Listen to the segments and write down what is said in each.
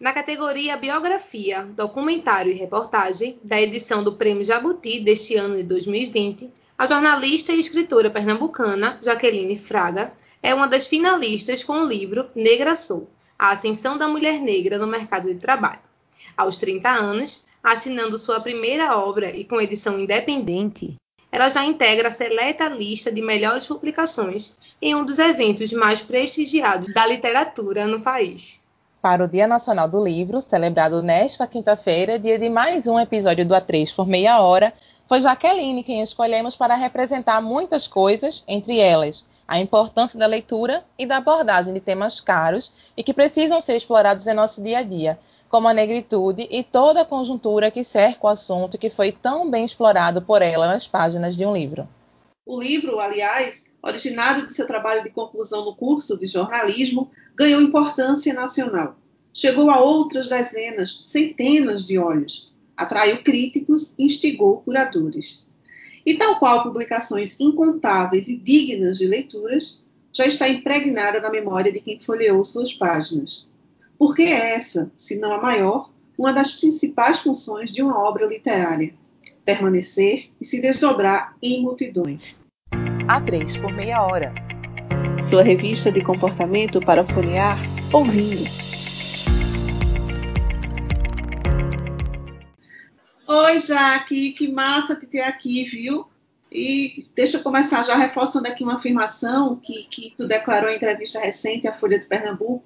Na categoria Biografia, Documentário e Reportagem, da edição do Prêmio Jabuti deste ano de 2020, a jornalista e escritora pernambucana Jaqueline Fraga é uma das finalistas com o livro Negra Sou, a ascensão da mulher negra no mercado de trabalho. Aos 30 anos, assinando sua primeira obra e com edição independente, ela já integra a seleta lista de melhores publicações em um dos eventos mais prestigiados da literatura no país para o Dia Nacional do Livro, celebrado nesta quinta-feira, dia de mais um episódio do A3 por meia hora, foi Jaqueline quem escolhemos para representar muitas coisas, entre elas a importância da leitura e da abordagem de temas caros e que precisam ser explorados em nosso dia a dia, como a negritude e toda a conjuntura que cerca o assunto que foi tão bem explorado por ela nas páginas de um livro. O livro, aliás, originário de seu trabalho de conclusão no curso de jornalismo, ganhou importância nacional. Chegou a outras dezenas, centenas de olhos. Atraiu críticos instigou curadores. E tal qual publicações incontáveis e dignas de leituras, já está impregnada na memória de quem folheou suas páginas. Porque é essa, se não a maior, uma das principais funções de uma obra literária: permanecer e se desdobrar em multidões. A3 por meia hora. Sua revista de comportamento para folhear ouvindo. Oi, Jaque, que massa te ter aqui, viu? E deixa eu começar já reforçando aqui uma afirmação que, que tu declarou em entrevista recente à Folha de Pernambuco,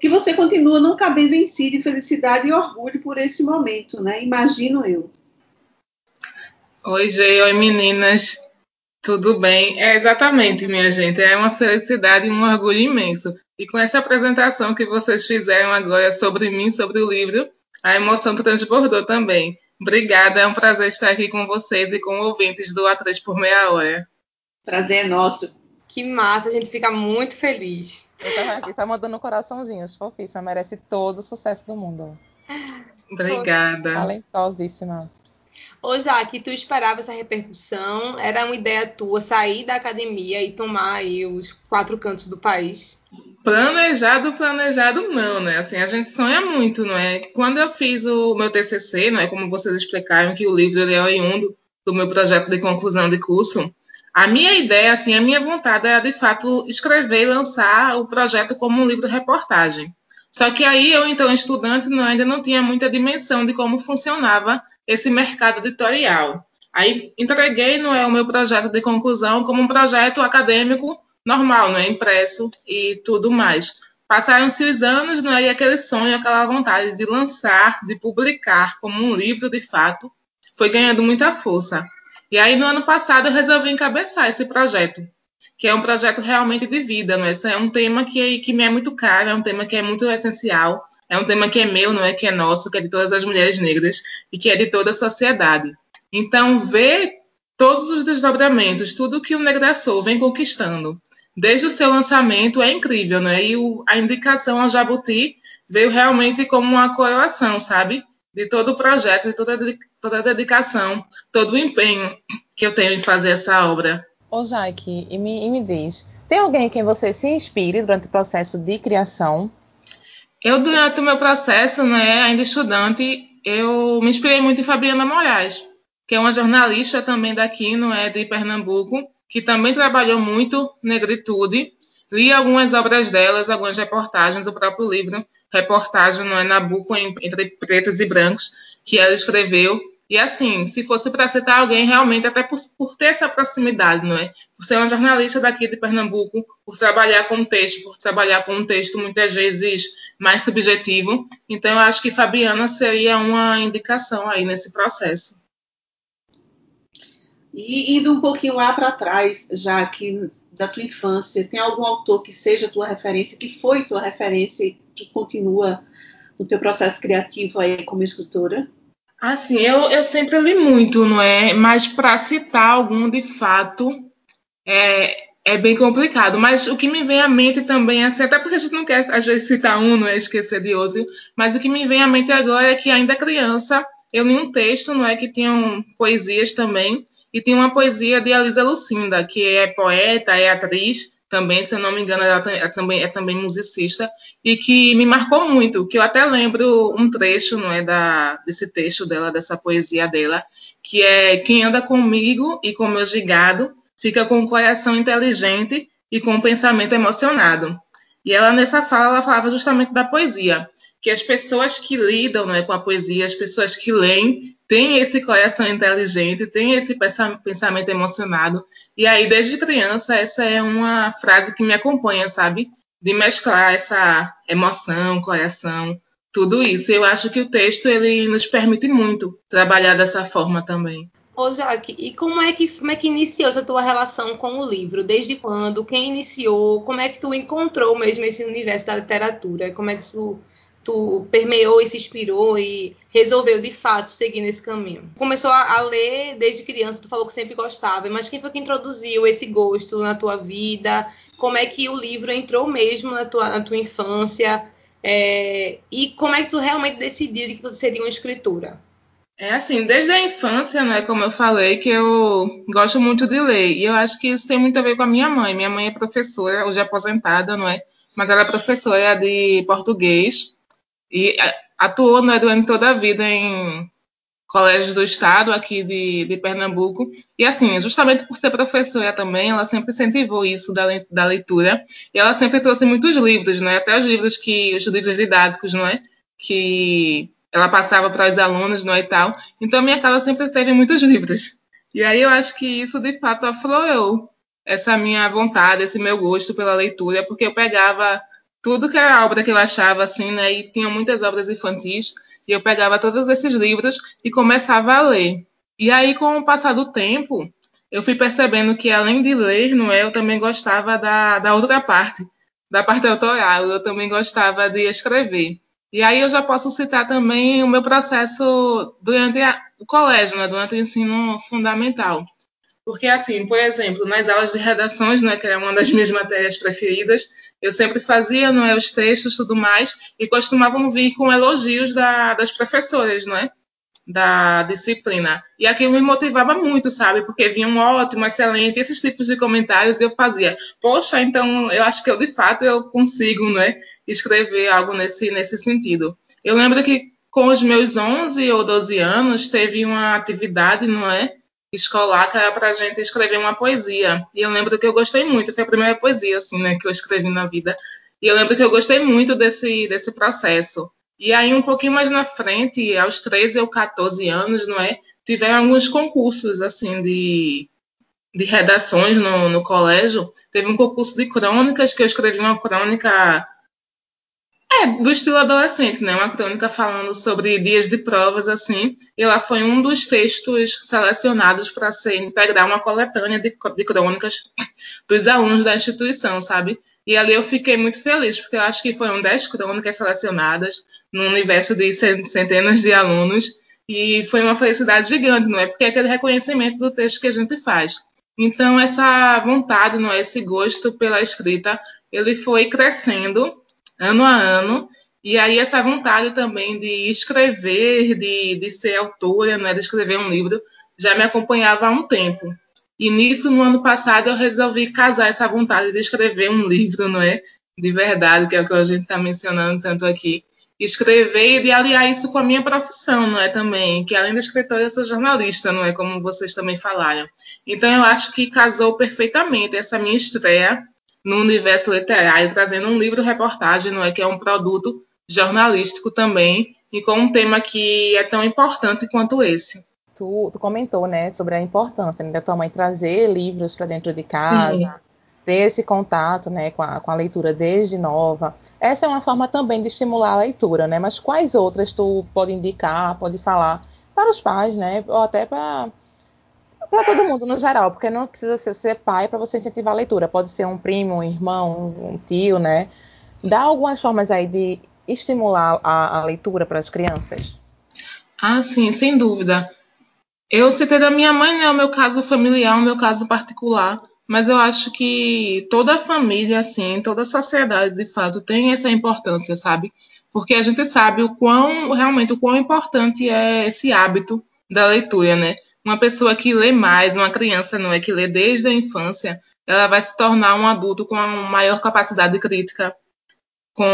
que você continua não cabendo em si de felicidade e orgulho por esse momento, né? Imagino eu. Oi, Gê, oi meninas. Tudo bem, é exatamente, minha gente. É uma felicidade e um orgulho imenso. E com essa apresentação que vocês fizeram agora sobre mim, sobre o livro, a emoção transbordou também. Obrigada, é um prazer estar aqui com vocês e com ouvintes do A3 por meia hora. Prazer é nosso. Que massa, a gente fica muito feliz. Eu tava aqui só mandando coraçãozinhos, fofíssima, merece todo o sucesso do mundo. Obrigada. Talentosíssima. Ô, Jaque, tu esperava essa repercussão? Era uma ideia tua sair da academia e tomar aí os quatro cantos do país? Planejado, planejado não, né? Assim, a gente sonha muito, não é? Quando eu fiz o meu TCC, não é? Como vocês explicaram que o livro ele é oriundo do meu projeto de conclusão de curso, a minha ideia, assim, a minha vontade era de fato escrever e lançar o projeto como um livro de reportagem. Só que aí eu, então, estudante, não, ainda não tinha muita dimensão de como funcionava esse mercado editorial. Aí entreguei não é, o meu projeto de conclusão como um projeto acadêmico normal, não é impresso e tudo mais. Passaram-se os anos não é, e aquele sonho, aquela vontade de lançar, de publicar como um livro de fato, foi ganhando muita força. E aí no ano passado eu resolvi encabeçar esse projeto, que é um projeto realmente de vida, não é? É um tema que, que me é muito caro, é um tema que é muito essencial é um tema que é meu, não é que é nosso, que é de todas as mulheres negras e que é de toda a sociedade. Então, ver todos os desdobramentos, tudo que o Negraçou vem conquistando, desde o seu lançamento, é incrível, né? E o, a indicação ao Jabuti veio realmente como uma coroação, sabe? De todo o projeto, de toda, toda a dedicação, todo o empenho que eu tenho em fazer essa obra. Ô, Jaque, e me, e me diz, tem alguém em quem você se inspire durante o processo de criação? Eu, durante o meu processo, né, ainda estudante, eu me inspirei muito em Fabiana Moraes, que é uma jornalista também daqui, não é, de Pernambuco, que também trabalhou muito negritude. Li algumas obras delas, algumas reportagens, o próprio livro, reportagem, não é, Nabucco entre pretos e brancos, que ela escreveu. E assim, se fosse para citar alguém, realmente, até por, por, ter essa proximidade, não é? Por ser uma jornalista daqui de Pernambuco, por trabalhar com texto, por trabalhar com um texto muitas vezes mais subjetivo. Então, eu acho que Fabiana seria uma indicação aí nesse processo. E indo um pouquinho lá para trás, já que da tua infância, tem algum autor que seja tua referência, que foi tua referência e que continua no teu processo criativo aí como escritora? Assim, eu, eu sempre li muito, não é? Mas para citar algum de fato é, é bem complicado. Mas o que me vem à mente também, assim, até porque a gente não quer às vezes citar um, não é? Esquecer de outro, mas o que me vem à mente agora é que ainda criança eu li um texto, não é? Que tinham poesias também, e tinha uma poesia de Alisa Lucinda, que é poeta, é atriz, também, se eu não me engano, ela é também, é também musicista, e que me marcou muito, que eu até lembro um trecho, não é, da, desse texto dela, dessa poesia dela, que é quem anda comigo e com meu gigado fica com o coração inteligente e com o pensamento emocionado. E ela nessa fala ela falava justamente da poesia, que as pessoas que lidam né, com a poesia, as pessoas que leem, têm esse coração inteligente, têm esse pensamento emocionado. E aí, desde criança, essa é uma frase que me acompanha, sabe? De mesclar essa emoção, coração, tudo isso. Eu acho que o texto ele nos permite muito trabalhar dessa forma também. Ô, Jaque, e como é, que, como é que iniciou essa tua relação com o livro? Desde quando? Quem iniciou? Como é que tu encontrou mesmo esse universo da literatura? Como é que tu, tu permeou e se inspirou e resolveu, de fato, seguir nesse caminho? Começou a, a, ler desde criança, tu falou que sempre gostava, mas quem foi que introduziu esse gosto na tua vida? Como é que o livro entrou mesmo na tua, na tua infância? É, e como é que tu realmente decidiu que você seria uma escritora? É assim, desde a infância, né, como eu falei, que eu gosto muito de ler. E eu acho que isso tem muito a ver com a minha mãe. Minha mãe é professora, hoje é aposentada, não é? Mas ela é professora de português e atuou né, durante toda a vida em colégios do estado aqui de, de Pernambuco. E assim, justamente por ser professora também, ela sempre incentivou isso da, da leitura. E ela sempre trouxe muitos livros, né? Até os livros que os livros didáticos, não é? Que ela passava para os alunos, não é, e tal. Então, minha casa sempre teve muitos livros. E aí eu acho que isso, de fato, aflorou essa minha vontade, esse meu gosto pela leitura, porque eu pegava tudo que era obra que eu achava, assim, né, e tinha muitas obras infantis, e eu pegava todos esses livros e começava a ler. E aí, com o passar do tempo, eu fui percebendo que, além de ler, não é, eu também gostava da, da outra parte, da parte autoral, eu também gostava de escrever. E aí eu já posso citar também o meu processo durante a, o colégio, né, durante o ensino fundamental. Porque, assim, por exemplo, nas aulas de redações, né, que é uma das minhas matérias preferidas, eu sempre fazia não é, os textos tudo mais, e costumavam vir com elogios da, das professoras, não é? da disciplina. E aquilo me motivava muito, sabe? Porque vinha um ótimo, excelente, esses tipos de comentários eu fazia. Poxa, então eu acho que eu de fato eu consigo, né? escrever algo nesse, nesse sentido. Eu lembro que com os meus 11 ou 12 anos teve uma atividade, não é? Escolar que era a gente escrever uma poesia. E eu lembro que eu gostei muito, foi a primeira poesia assim, né, que eu escrevi na vida. E eu lembro que eu gostei muito desse, desse processo. E aí, um pouquinho mais na frente, aos 13 ou 14 anos, não é? Tiveram alguns concursos, assim, de, de redações no, no colégio. Teve um concurso de crônicas, que eu escrevi uma crônica é, do estilo adolescente, né? Uma crônica falando sobre dias de provas, assim. E ela foi um dos textos selecionados para ser integrar uma coletânea de, de crônicas dos alunos da instituição, sabe? E ali eu fiquei muito feliz, porque eu acho que foram dez crônicas selecionadas num universo de centenas de alunos. E foi uma felicidade gigante, não é? Porque é aquele reconhecimento do texto que a gente faz. Então, essa vontade, não é? esse gosto pela escrita, ele foi crescendo ano a ano. E aí essa vontade também de escrever, de, de ser autora, né, de escrever um livro, já me acompanhava há um tempo. E nisso, no ano passado, eu resolvi casar essa vontade de escrever um livro, não é? De verdade, que é o que a gente está mencionando tanto aqui. Escrever e aliar isso com a minha profissão, não é? Também, que além de escritora, eu sou jornalista, não é? Como vocês também falaram. Então, eu acho que casou perfeitamente essa minha estreia no universo literário, trazendo um livro-reportagem, não é que é um produto jornalístico também, e com um tema que é tão importante quanto esse. Tu, tu comentou, né, sobre a importância né, da tua mãe trazer livros para dentro de casa, Sim. ter esse contato, né, com a, com a leitura desde nova. Essa é uma forma também de estimular a leitura, né? Mas quais outras tu pode indicar, pode falar para os pais, né, ou até para para todo mundo no geral, porque não precisa ser, ser pai para você incentivar a leitura. Pode ser um primo, um irmão, um tio, né? Dá algumas formas aí de estimular a, a leitura para as crianças? Ah, sim, sem dúvida. Eu citei da minha mãe, né? O meu caso familiar, o meu caso particular. Mas eu acho que toda a família, assim, toda a sociedade, de fato, tem essa importância, sabe? Porque a gente sabe o quão, realmente, o quão importante é esse hábito da leitura, né? Uma pessoa que lê mais, uma criança não é que lê desde a infância, ela vai se tornar um adulto com uma maior capacidade crítica, com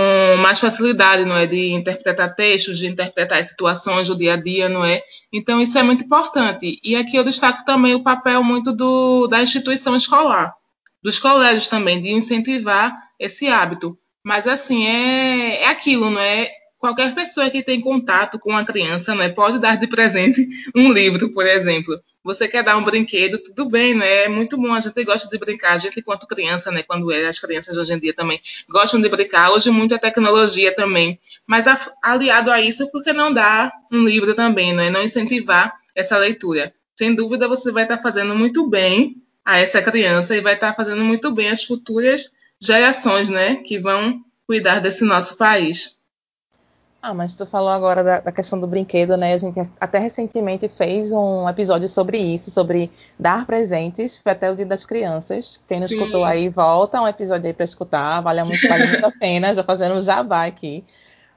mais facilidade, não é, de interpretar textos, de interpretar situações do dia a dia, não é? Então isso é muito importante. E aqui eu destaco também o papel muito do, da instituição escolar, dos colégios também, de incentivar esse hábito. Mas assim é, é aquilo, não é? Qualquer pessoa que tem contato com a criança, não é, pode dar de presente um livro, por exemplo você quer dar um brinquedo, tudo bem, né? É muito bom, a gente gosta de brincar, a gente enquanto criança, né? Quando é, as crianças hoje em dia também gostam de brincar, hoje muito é tecnologia também, mas aliado a isso, por que não dar um livro também, né? Não incentivar essa leitura. Sem dúvida, você vai estar fazendo muito bem a essa criança e vai estar fazendo muito bem as futuras gerações, né? Que vão cuidar desse nosso país. Ah, mas tu falou agora da, da, questão do brinquedo, né? A gente até recentemente fez um episódio sobre isso, sobre dar presentes. Foi até o Dia das Crianças. Quem não Sim. escutou aí, volta um episódio aí para escutar. Vale muito, vale muito a pena, já fazendo um jabá aqui.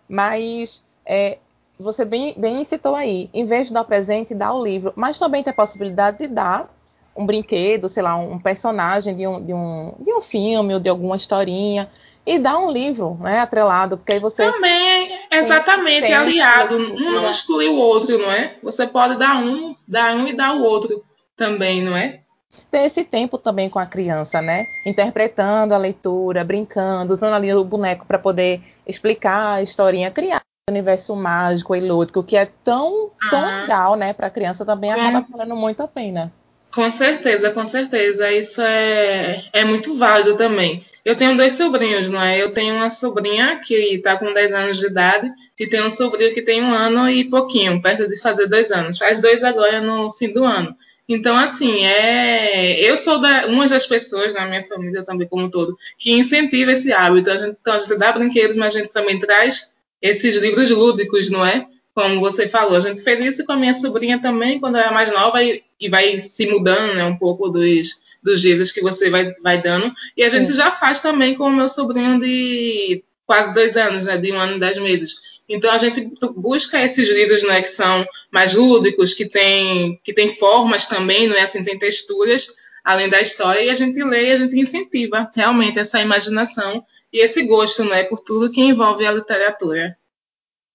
Mas é, você bem, bem citou aí, em vez de dar o presente, dá o livro. Mas também tem a possibilidade de dar um brinquedo, sei lá, um personagem de um, de um, de um filme ou de alguma historinha e dá um livro, né, atrelado, porque aí você também exatamente tem, aliado, um não exclui o outro, não é? Você pode dar um, dar um e dar o outro também, não é? Ter esse tempo também com a criança, né? Interpretando a leitura, brincando, usando ali o boneco para poder explicar a historinha, criar um universo mágico e lúdico que é tão, tão ah. legal, né, para a criança também acaba valendo muito a pena. Com certeza, com certeza. Isso é, é muito válido também. Eu tenho dois sobrinhos, não é? Eu tenho uma sobrinha que está com 10 anos de idade e tenho um sobrinho que tem um ano e pouquinho, perto de fazer dois anos. Faz dois agora no fim do ano. Então, assim, é... eu sou da... uma das pessoas na minha família também, como um todo, que incentiva esse hábito. A gente, então, a gente dá brinquedos, mas a gente também traz esses livros lúdicos, não é? como você falou. A gente fez isso com a minha sobrinha também, quando era mais nova, e, e vai se mudando né, um pouco dos, dos livros que você vai, vai dando. E a gente já faz também com o meu sobrinho de quase dois anos, né, de um ano e dez meses. Então a gente busca esses livros né, que são mais lúdicos, que tem, que tem formas também, não é assim, tem texturas, além da história, e a gente lê e a gente incentiva realmente essa imaginação e esse gosto né, por tudo que envolve a literatura.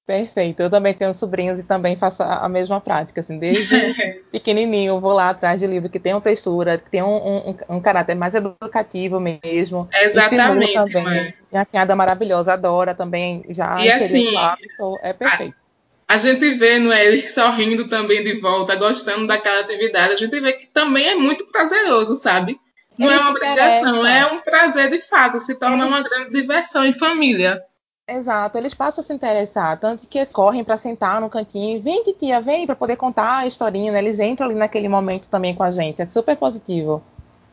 Perfeito. Eu também tenho sobrinhos e também faço a mesma prática. Assim, desde pequenininho, eu vou lá atrás de livro que tenham textura, que tenham um, um, um caráter mais educativo mesmo. Exatamente. Também. Mãe. Minha cunhada maravilhosa adora também. Já e assim, hábito. É perfeito. A, a gente vê no ele sorrindo também de volta, gostando daquela atividade. A gente vê que também é muito prazeroso, sabe? Não é uma obrigação, é um prazer de fato. Se torna uma grande diversão em família. Exato, eles passam a se interessar, tanto que eles correm para sentar no cantinho, vem tia, vem para poder contar a historinha, né? eles entram ali naquele momento também com a gente, é super positivo.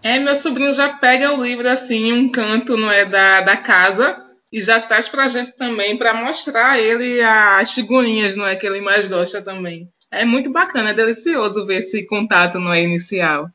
É, meu sobrinho já pega o livro assim em um canto, não é, da, da casa e já traz para a gente também para mostrar a ele as figurinhas, não é, que ele mais gosta também. É muito bacana, é delicioso ver esse contato, não é, inicial.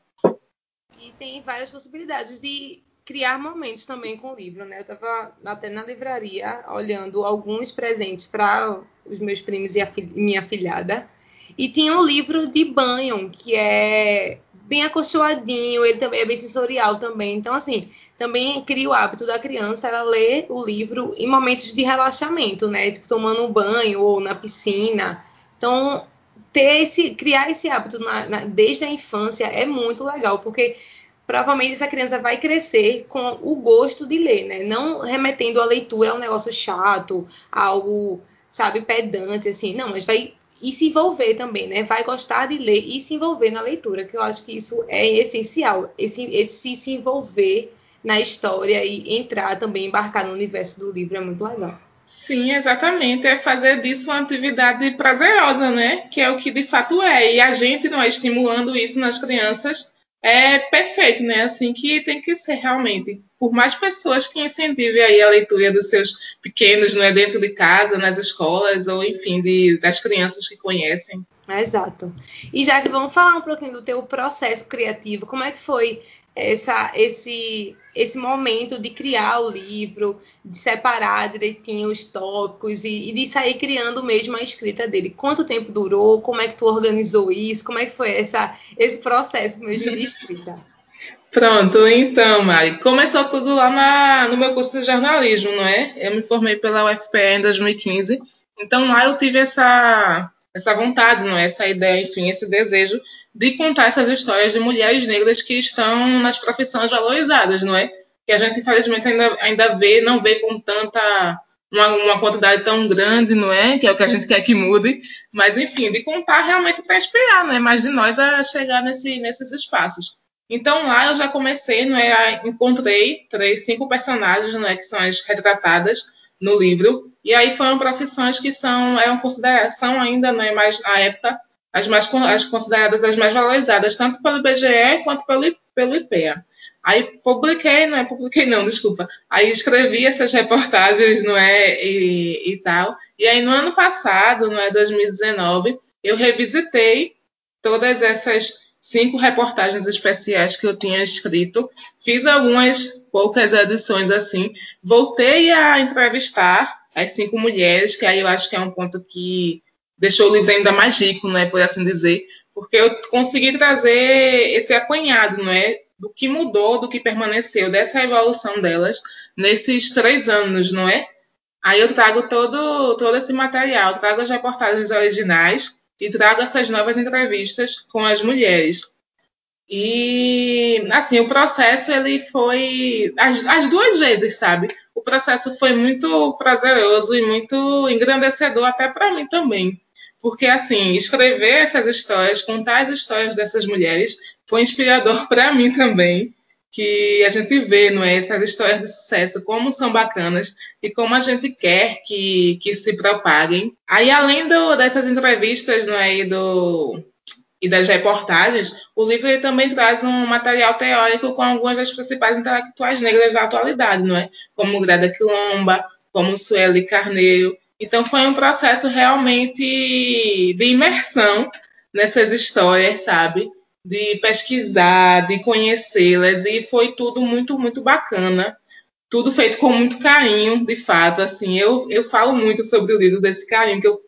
E tem várias possibilidades de criar momentos também com o livro, né? Eu estava até na livraria olhando alguns presentes para os meus primos e, e minha filhada. E tinha um livro de banho, que é bem acolchoadinho, ele também é bem sensorial também. Então, assim, também cria o hábito da criança ela ler o livro em momentos de relaxamento, né? Tipo, tomando um banho ou na piscina. Então, ter esse, criar esse hábito na, na, desde a infância é muito legal, porque provavelmente essa criança vai crescer com o gosto de ler, né? Não remetendo a leitura a um negócio chato, algo, sabe, pedante, assim. Não, mas vai e se envolver também, né? Vai gostar de ler e se envolver na leitura, que eu acho que isso é essencial. Esse, esse se envolver na história e entrar também, embarcar no universo do livro é muito legal. Sim, exatamente. É fazer disso uma atividade prazerosa, né? Que é o que de fato é. E a gente não é estimulando isso nas crianças é perfeito, né? Assim que tem que ser realmente. Por mais pessoas que incentivem aí a leitura dos seus pequenos, não é dentro de casa, nas escolas ou enfim de, das crianças que conhecem. Exato. E já que vamos falar um pouquinho do teu processo criativo, como é que foi essa, esse, esse momento de criar o livro, de separar direitinho os tópicos e, e, de sair criando mesmo a escrita dele. Quanto tempo durou? Como é que tu organizou isso? Como é que foi essa, esse processo mesmo de escrita? Pronto, então, Mari, começou tudo lá na, no meu curso de jornalismo, não é? Eu me formei pela UFPE em 2015, então lá eu tive essa, essa vontade, não é? Essa ideia, enfim, esse desejo de contar essas histórias de mulheres negras que estão nas profissões valorizadas, não é? Que a gente, infelizmente, ainda, ainda vê, não vê com tanta uma, uma, quantidade tão grande, não é? Que é o que a gente quer que mude. Mas, enfim, de contar realmente para inspirar, né? Mais de nós a chegar nesse, nesses espaços. Então, lá eu já comecei, não é? Encontrei três, cinco personagens, não é? Que são as retratadas no livro. E aí foram profissões que são, eram são ainda, não é? Mais, na época, as mais as consideradas as mais valorizadas, tanto pelo IBGE quanto pelo, pelo IPEA. Aí publiquei, não é publiquei não, desculpa. Aí escrevi essas reportagens, não é, e, e tal. E aí no ano passado, não é 2019, eu revisitei todas essas cinco reportagens especiais que eu tinha escrito, fiz algumas poucas edições assim, voltei a entrevistar as cinco mulheres, que aí eu acho que é um ponto que deixou o livro ainda mais rico, né, por assim dizer, porque eu consegui trazer esse apanhado, não é, do que mudou, do que permaneceu, dessa evolução delas nesses três anos, não é? Aí eu trago todo, todo esse material, trago as reportagens originais e trago essas novas entrevistas com as mulheres. E, assim, o processo, ele foi... As, as duas vezes, sabe? O processo foi muito prazeroso e muito engrandecedor até para mim também. Porque, assim, escrever essas histórias, contar as histórias dessas mulheres, foi inspirador para mim também. Que a gente vê, não é? Essas histórias de sucesso, como são bacanas e como a gente quer que, que se propaguem. Aí, além do, dessas entrevistas, não é? E, do, e das reportagens, o livro ele também traz um material teórico com algumas das principais intelectuais negras da atualidade, não é? Como Grada Quilomba, como Sueli Carneiro, então foi um processo realmente de imersão nessas histórias, sabe? De pesquisar, de conhecê-las e foi tudo muito, muito bacana. Tudo feito com muito carinho, de fato. Assim, eu, eu falo muito sobre o livro desse carinho que eu,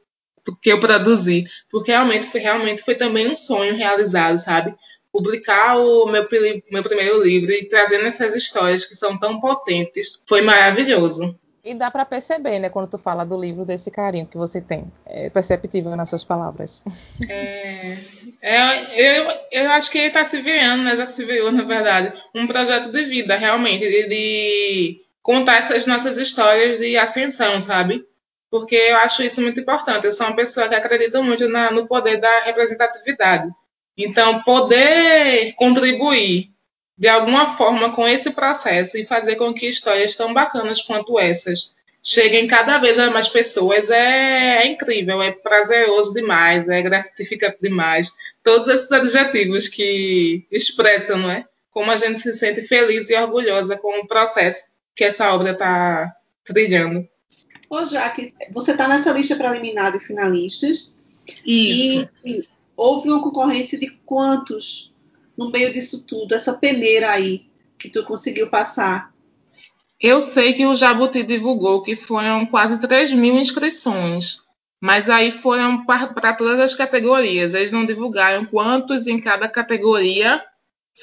que eu produzi, porque realmente foi, realmente foi também um sonho realizado, sabe? Publicar o meu, meu primeiro livro e trazendo essas histórias que são tão potentes foi maravilhoso. E dá para perceber, né, quando tu fala do livro, desse carinho que você tem. É perceptível nas suas palavras. É, é, eu, eu acho que ele está se virando, né, já se virou, na verdade, um projeto de vida, realmente, de, de contar essas nossas histórias de ascensão, sabe? Porque eu acho isso muito importante. Eu sou uma pessoa que acredita muito na, no poder da representatividade. Então, poder contribuir de alguma forma com esse processo e fazer com que histórias tão bacanas quanto essas cheguem cada vez a mais pessoas é, é incrível, é prazeroso demais, é gratificante demais. Todos esses adjetivos que expressam, não é? Como a gente se sente feliz e orgulhosa com o processo que essa obra está trilhando. Ô, Jaque, você está nessa lista preliminar de finalistas. Isso. E houve uma concorrência de quantos no meio disso tudo, essa peneira aí que tu conseguiu passar? Eu sei que o Jabuti divulgou que foram quase 3 mil inscrições, mas aí foram para todas as categorias. Eles não divulgaram quantos em cada categoria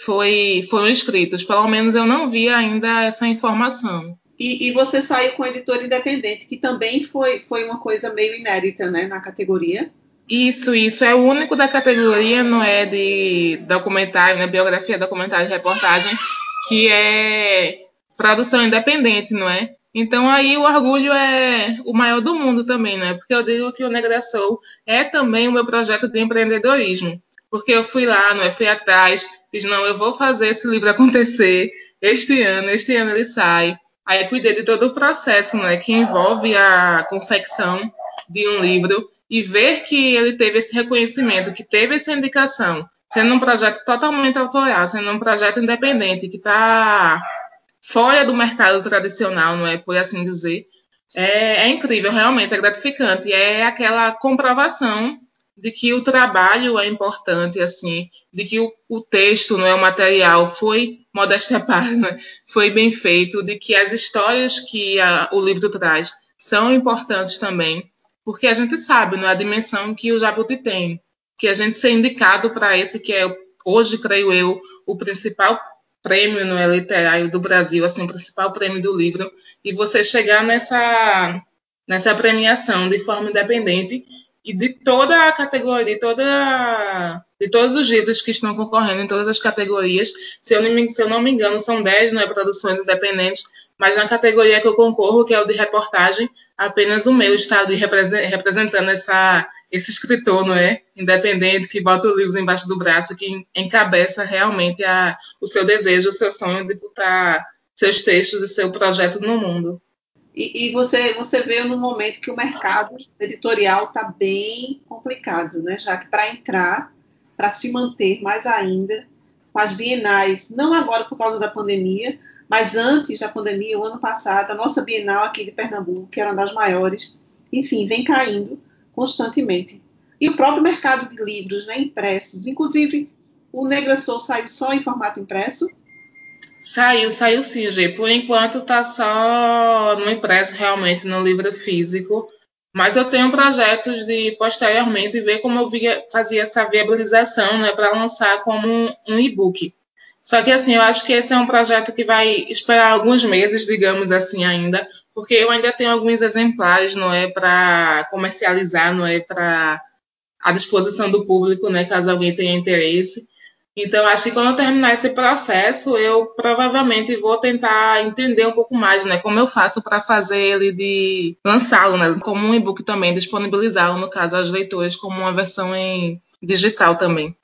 foi, foram inscritos. Pelo menos eu não vi ainda essa informação. E, e, você saiu com editor independente, que também foi, foi uma coisa meio inédita né, na categoria. Isso, isso. É o único da categoria, não é de documentário, né? Biografia, documentário e reportagem, que é produção independente, não é? Então aí o orgulho é o maior do mundo também, né? Porque eu digo que o Negra Soul é também o meu projeto de empreendedorismo. Porque eu fui lá, não é? Fui atrás, fiz, não, eu vou fazer esse livro acontecer este ano, este ano ele sai. Aí cuidei de todo o processo, né? Que envolve a confecção de um livro e ver que ele teve esse reconhecimento, que teve essa indicação, sendo um projeto totalmente autoral, sendo um projeto independente, que está fora do mercado tradicional, não é por assim dizer, é, é incrível, realmente é gratificante. É aquela comprovação de que o trabalho é importante, assim, de que o, o texto, não é o material, foi modéstia à parte, né? foi bem feito, de que as histórias que a, o livro traz são importantes também porque a gente sabe né, a dimensão que o Jabuti tem, que a gente ser indicado para esse que é hoje, creio eu, o principal prêmio não é, literário do Brasil, assim, o principal prêmio do livro, e você chegar nessa, nessa premiação de forma independente e de toda a categoria, toda, de todos os livros que estão concorrendo em todas as categorias, se eu, não, se eu não me engano, são 10 não é, produções independentes, mas na categoria que eu concorro, que é o de reportagem, apenas o meu está ali representando essa, esse escritor, não é? Independente, que bota o livro embaixo do braço, que encabeça realmente a, o seu desejo, o seu sonho de botar seus textos e seu projeto no mundo. E, e você, você vê no momento que o mercado editorial está bem complicado, né? Já que para entrar, para se manter mais ainda, com as bienais, não agora por causa da pandemia, mas antes da pandemia, o ano passado, a nossa bienal aqui de Pernambuco, que era uma das maiores, enfim, vem caindo constantemente. E o próprio mercado de livros, né, impressos, inclusive o Negra Soul saiu só em formato impresso? Saiu, saiu sim, G. Por enquanto tá só no impresso, realmente, no livro físico. Mas eu tenho projetos de posteriormente ver como eu via, fazia essa viabilização né, para lançar como um, um e-book. Só que assim, eu acho que esse é um projeto que vai esperar alguns meses, digamos assim, ainda, porque eu ainda tenho alguns exemplares, não é, para comercializar, não é, para à disposição do público, né, caso alguém tenha interesse. Então, acho que quando eu terminar esse processo, eu provavelmente vou tentar entender um pouco mais, né? Como eu faço para fazer ele de lançá-lo, né? Como um e-book também, disponibilizá-lo, no caso, aos leitores, como uma versão em digital também.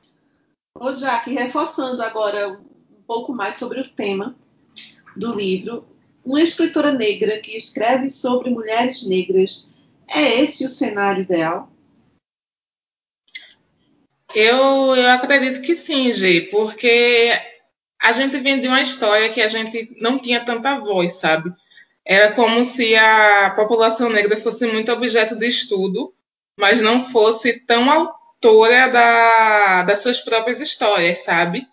Ô, Jaque, reforçando agora pouco mais sobre o tema do livro, uma escritora negra que escreve sobre mulheres negras, é esse o cenário ideal? Eu, eu acredito que sim, Gi, porque a gente vem de uma história que a gente não tinha tanta voz, sabe? Era como se a população negra fosse muito objeto de estudo, mas não fosse tão autora da, das suas próprias histórias, sabe?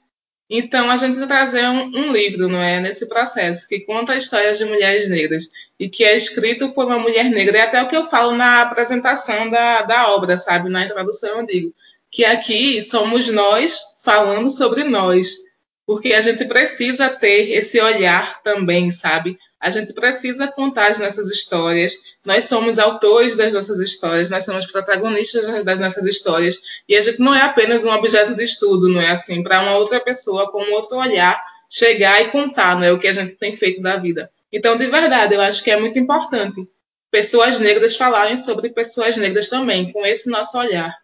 Então a gente trazer um, um, livro, não é, nesse processo que conta histórias de mulheres negras e que é escrito por uma mulher negra. É até o que eu falo na apresentação da, da obra, sabe? Na introdução eu digo que aqui somos nós falando sobre nós, porque a gente precisa ter esse olhar também, sabe? A gente precisa contar as nossas histórias. Nós somos autores das nossas histórias, nós somos protagonistas das nossas histórias, e a gente não é apenas um objeto de estudo, não é assim, para uma outra pessoa com outro olhar chegar e contar, não é o que a gente tem feito da vida. Então, de verdade, eu acho que é muito importante pessoas negras falarem sobre pessoas negras também, com esse nosso olhar.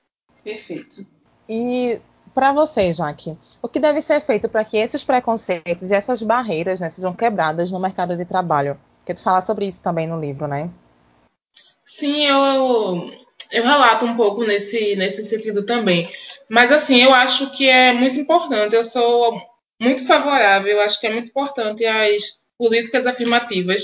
Perfeito. E para você, Jaque, o que deve ser feito para que esses preconceitos e essas barreiras né, sejam quebradas no mercado de trabalho? Porque tu fala sobre isso também no livro, né? Sim, eu, eu relato um pouco nesse, nesse sentido também. Mas, assim, eu acho que é muito importante, eu sou muito favorável, eu acho que é muito importante as políticas afirmativas,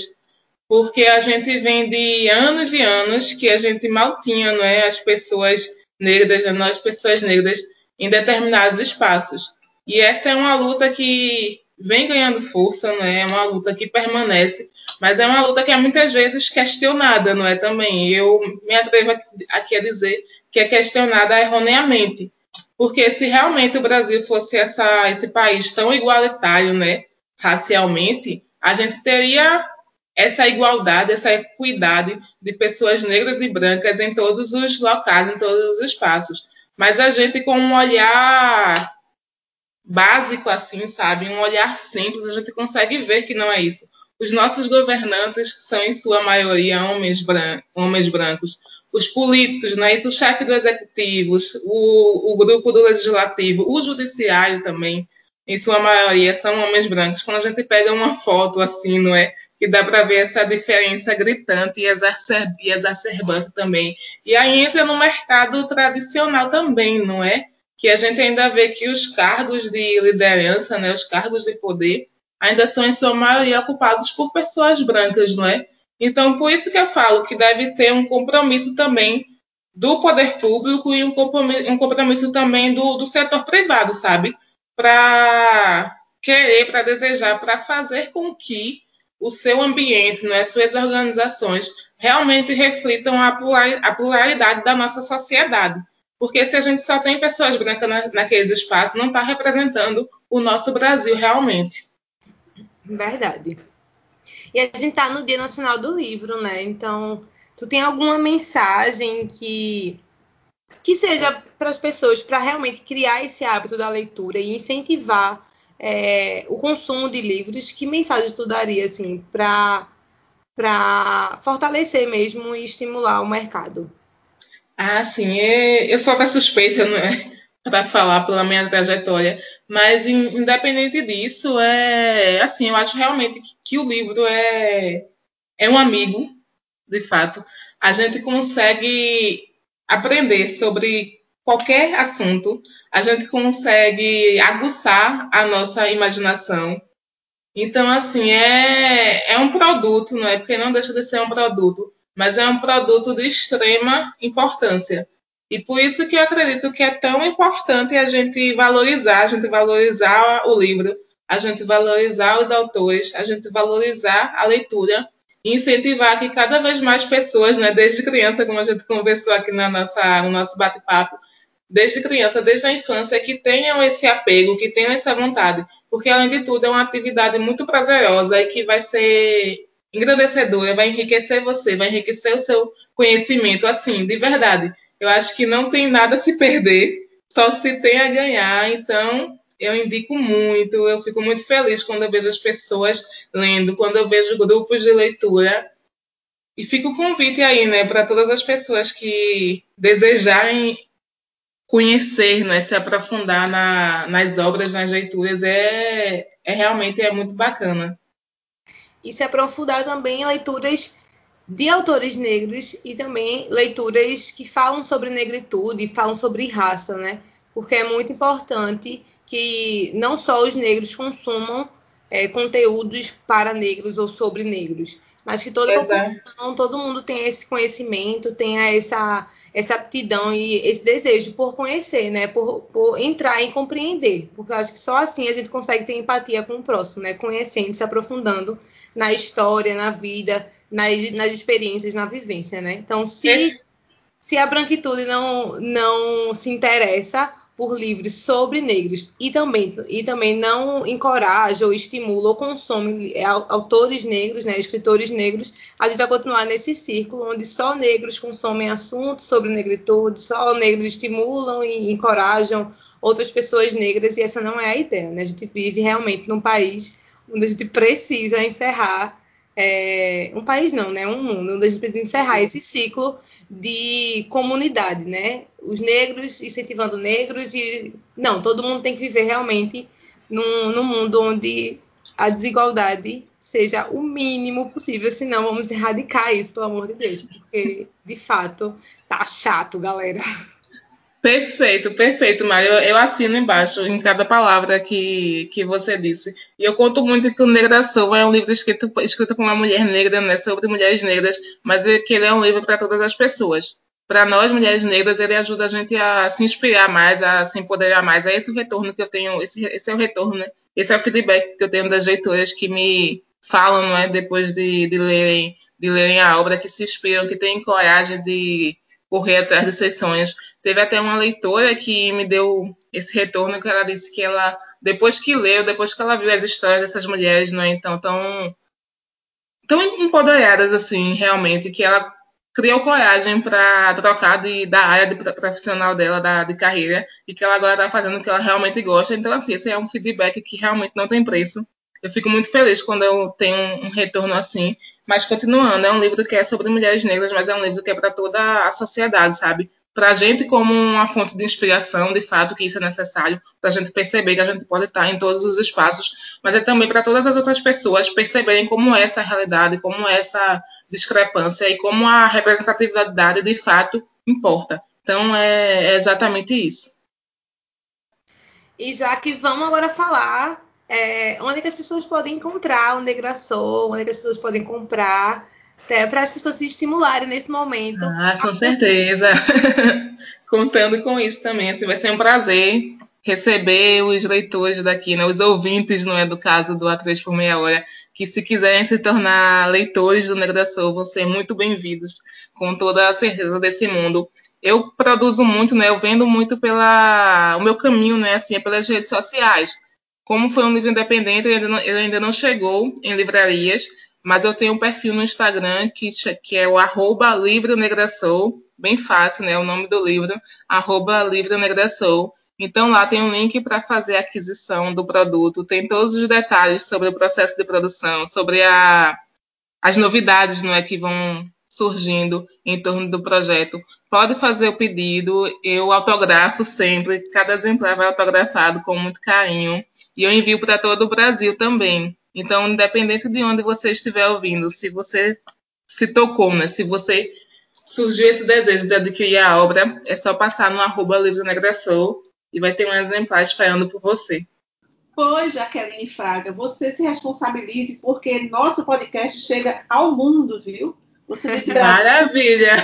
porque a gente vem de anos e anos que a gente mal tinha não é, as pessoas negras, né, nós pessoas negras, em determinados espaços. E essa é uma luta que vem ganhando força, não é? é uma luta que permanece, mas é uma luta que é muitas vezes questionada, não é também? Eu me atrevo aqui a dizer que é questionada erroneamente, porque se realmente o Brasil fosse essa, esse país tão igualitário, né, racialmente, a gente teria essa igualdade, essa equidade de pessoas negras e brancas em todos os locais, em todos os espaços. Mas a gente, com um olhar básico, assim, sabe, um olhar simples, a gente consegue ver que não é isso. Os nossos governantes são, em sua maioria, homens, bran homens brancos. Os políticos, não é isso? O chefe do executivo, o, o grupo do legislativo, o judiciário também, em sua maioria, são homens brancos. Quando a gente pega uma foto assim, não é? Que dá para ver essa diferença gritante e, exacer exacerbante também. E aí entra no mercado tradicional também, não é? Que a gente ainda vê que os cargos de liderança, né, os cargos de poder, ainda são em sua maioria ocupados por pessoas brancas, não é? Então, por isso que eu falo que deve ter um compromisso também do poder público e um compromisso, um compromisso também do, do setor privado, sabe? Para querer, para desejar, para fazer com que o seu ambiente, né, suas organizações, realmente reflitam a pluralidade da nossa sociedade. Porque se a gente só tem pessoas brancas na, naqueles espaços, não está representando o nosso Brasil realmente. Verdade. E a gente está no Dia Nacional do Livro, né? Então, tu tem alguma mensagem que que seja para as pessoas para realmente criar esse hábito da leitura e incentivar é, o consumo de livros? Que mensagem tu daria assim para fortalecer mesmo e estimular o mercado? Ah, sim, é, eu sou até suspeita, não é? Para falar pela minha trajetória, mas independente disso, é assim, eu acho realmente que, que o livro é, é um amigo, de fato. A gente consegue aprender sobre qualquer assunto, a gente consegue aguçar a nossa imaginação. Então, assim, é, é um produto, não é? Porque não deixa de ser um produto mas é um produto de extrema importância. E por isso que eu acredito que é tão importante a gente valorizar, a gente valorizar o livro, a gente valorizar os autores, a gente valorizar a leitura e incentivar que cada vez mais pessoas, né, desde criança, como a gente conversou aqui na nossa, no nosso bate-papo, desde criança, desde a infância, que tenham esse apego, que tenham essa vontade, porque além de tudo é uma atividade muito prazerosa e que vai ser engrandecedora, vai enriquecer você, vai enriquecer o seu conhecimento, assim, de verdade. Eu acho que não tem nada a se perder, só se tem a ganhar. Então, eu indico muito, eu fico muito feliz quando eu vejo as pessoas lendo, quando eu vejo grupos de leitura. E fica o convite aí, né, para todas as pessoas que desejarem conhecer, né, se aprofundar na, nas obras, nas leituras, é, é realmente é muito bacana e se aprofundar também em leituras de autores negros e também leituras que falam sobre negritude, falam sobre raça, né? Porque é muito importante que não só os negros consumam é, conteúdos para negros ou sobre negros, mas que toda população, todo mundo tenha esse conhecimento, tenha essa, essa aptidão e esse desejo por conhecer, né? Por, por entrar e compreender. Porque eu acho que só assim a gente consegue ter empatia com o próximo, né? Conhecendo, se aprofundando na história, na vida, nas, nas experiências, na vivência, né? Então, se, é. se a branquitude não, não se interessa por livros sobre negros e também, e também não encoraja ou estimula ou consome autores negros, né, escritores negros, a gente vai continuar nesse círculo onde só negros consomem assuntos sobre negritude, só negros estimulam e encorajam outras pessoas negras e essa não é a ideia. Né? A gente vive realmente num país onde a gente precisa encerrar é, um país não, né? Um mundo onde a gente precisa encerrar esse ciclo de comunidade, né? Os negros incentivando negros e não, todo mundo tem que viver realmente num, num mundo onde a desigualdade seja o mínimo possível, senão vamos erradicar isso, pelo amor de Deus, porque de fato tá chato, galera. Perfeito, perfeito, Mário. Eu, eu, assino embaixo em cada palavra que, que você disse. E eu conto muito que o Negra da Silva é um livro escrito, escrito por uma mulher negra, né, sobre mulheres negras, mas é que ele é um livro para todas as pessoas. Para nós, mulheres negras, ele ajuda a gente a se inspirar mais, a se empoderar mais. É esse o retorno que eu tenho, esse, esse é o retorno, né? Esse é o feedback que eu tenho das leitoras que me falam, não é, depois de, de, lerem, de lerem a obra, que se inspiram, que têm coragem de correr atrás dos seus sonhos. Teve até uma leitora que me deu esse retorno que ela disse que ela, depois que leu, depois que ela viu as histórias dessas mulheres, não é, então tão tão empoderadas assim, realmente, que ela criou coragem para trocar de, da área de profissional dela, da, de carreira, e que ela agora está fazendo o que ela realmente gosta. Então, assim, esse é um feedback que realmente não tem preço. Eu fico muito feliz quando eu tenho um retorno assim. Mas continuando, é um livro que é sobre mulheres negras, mas é um livro que é para toda a sociedade, sabe? Para a gente como uma fonte de inspiração, de fato, que isso é necessário, para a gente perceber que a gente pode estar em todos os espaços, mas é também para todas as outras pessoas perceberem como é essa realidade, como é essa discrepância e como a representatividade de fato importa. Então é, é exatamente isso. E já que vamos agora falar é, onde é as pessoas podem encontrar o Negraçou, onde é as pessoas podem comprar, é, para as pessoas se estimularem nesse momento. Ah, com certeza. Contando com isso também, assim, vai ser um prazer receber os leitores daqui, né, os ouvintes, não é do caso do Atriz por Meia Hora, que se quiserem se tornar leitores do Negra da vão ser muito bem-vindos, com toda a certeza desse mundo. eu produzo muito, né? Eu vendo muito pela o meu caminho, né? Assim, é pelas redes sociais. Como foi um livro independente, ele ainda não, ele ainda não chegou em livrarias, mas eu tenho um perfil no Instagram que, que é o arroba Livro bem fácil, né? O nome do livro, arroba Livro. Então lá tem um link para fazer a aquisição do produto, tem todos os detalhes sobre o processo de produção, sobre a, as novidades não é, que vão surgindo em torno do projeto. Pode fazer o pedido, eu autografo sempre, cada exemplar vai autografado com muito carinho e eu envio para todo o Brasil também. Então, independente de onde você estiver ouvindo, se você se tocou, né? Se você surgiu esse desejo de adquirir a obra, é só passar no arroba Livros Negra Soul e vai ter um exemplar esperando por você. Pois, Jaqueline Fraga, você se responsabilize porque nosso podcast chega ao mundo, viu? Você disse Maravilha!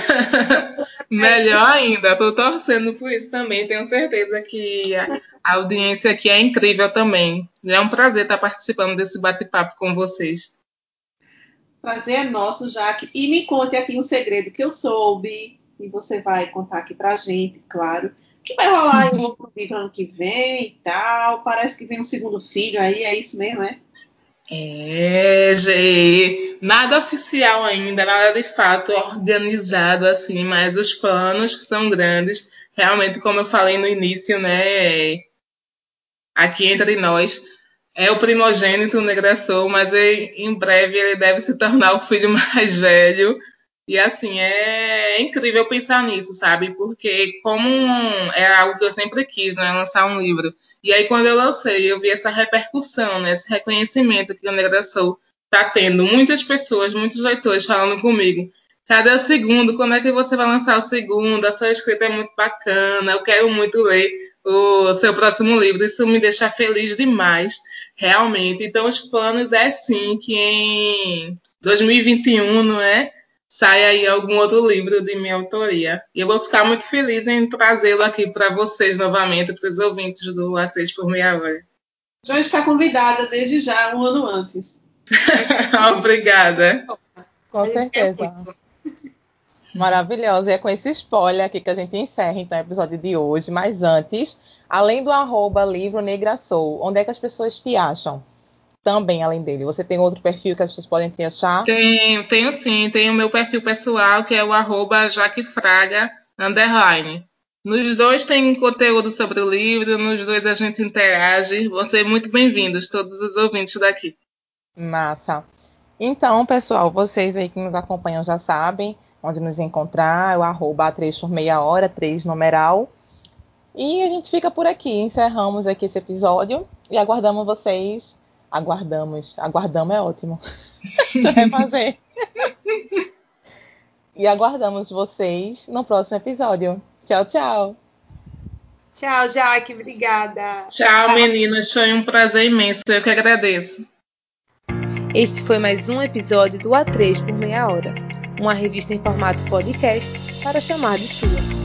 Melhor ainda, estou torcendo por isso também. Tenho certeza que a audiência aqui é incrível também. É um prazer estar participando desse bate-papo com vocês. Prazer é nosso, Jaque. E me conte aqui um segredo que eu soube, e você vai contar aqui pra gente, claro, que vai rolar em outro livro ano que vem e tal. Parece que vem um segundo filho aí, é isso mesmo, é? É, Gê, nada oficial ainda, nada de fato organizado assim, mas os planos são grandes. Realmente, como eu falei no início, né, aqui entre nós, é o primogênito, o Negressou, mas em breve ele deve se tornar o filho mais velho. E assim, é incrível pensar nisso, sabe? Porque como é algo que eu sempre quis, né? Lançar um livro. E aí quando eu lancei, eu vi essa repercussão, né? Esse reconhecimento que o Negra Soul tá tendo. Muitas pessoas, muitos leitores falando comigo. Cadê o segundo? Quando é que você vai lançar o segundo? A sua escrita é muito bacana, eu quero muito ler o seu próximo livro. Isso me deixa feliz demais, realmente. Então, os planos é sim que em 2021, não é? sai aí algum outro livro de minha autoria. E eu vou ficar muito feliz em trazê-lo aqui para vocês novamente, para os ouvintes do Atriz por Meia Hora. Já está convidada desde já, um ano antes. Obrigada. Com certeza. Maravilhosa. E é com esse spoiler aqui que a gente encerra então o episódio de hoje. Mas antes, além do arroba livro Negra Soul, onde é que as pessoas te acham? também além dele? Você tem outro perfil que as pessoas podem te achar? Tenho, tenho sim. Tenho o meu perfil pessoal, que é o arroba jaquefraga, underline. Nos dois tem conteúdo sobre o livro, nos dois a gente interage. Vão ser muito bem-vindos, todos os ouvintes daqui. Massa. Então, pessoal, vocês aí que nos acompanham já sabem onde nos encontrar, é o arroba 3 por meia hora, 3 numeral. E a gente fica por aqui, encerramos aqui esse episódio e aguardamos vocês Aguardamos. Aguardamos é ótimo. Deixa eu refazer. e aguardamos vocês no próximo episódio. Tchau, tchau. Tchau, Jaque. Obrigada. Tchau, meninas. Foi um prazer imenso. Eu que agradeço. Este foi mais um episódio do A3 por Meia Hora, uma revista em formato podcast para chamar de sua.